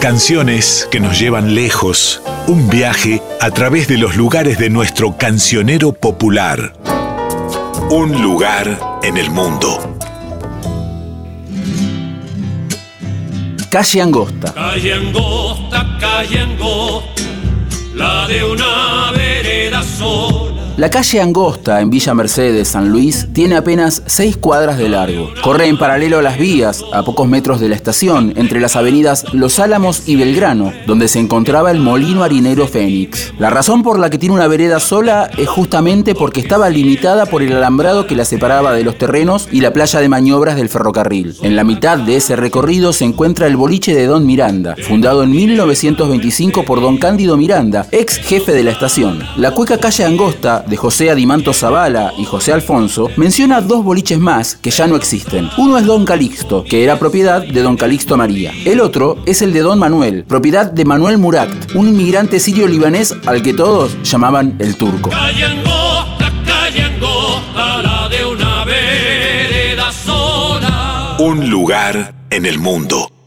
Canciones que nos llevan lejos, un viaje a través de los lugares de nuestro cancionero popular. Un lugar en el mundo. Calle Angosta. Calle angosta, calle angosta, la de una. La calle Angosta en Villa Mercedes, San Luis, tiene apenas 6 cuadras de largo. Corre en paralelo a las vías, a pocos metros de la estación, entre las avenidas Los Álamos y Belgrano, donde se encontraba el molino harinero Fénix. La razón por la que tiene una vereda sola es justamente porque estaba limitada por el alambrado que la separaba de los terrenos y la playa de maniobras del ferrocarril. En la mitad de ese recorrido se encuentra el boliche de Don Miranda, fundado en 1925 por Don Cándido Miranda, ex jefe de la estación. La cueca calle Angosta de José Adimanto Zavala y José Alfonso, menciona dos boliches más que ya no existen. Uno es Don Calixto, que era propiedad de Don Calixto María. El otro es el de Don Manuel, propiedad de Manuel Murat, un inmigrante sirio-libanés al que todos llamaban el turco. Calle angosta, calle angosta, la de una vereda sola. Un lugar en el mundo.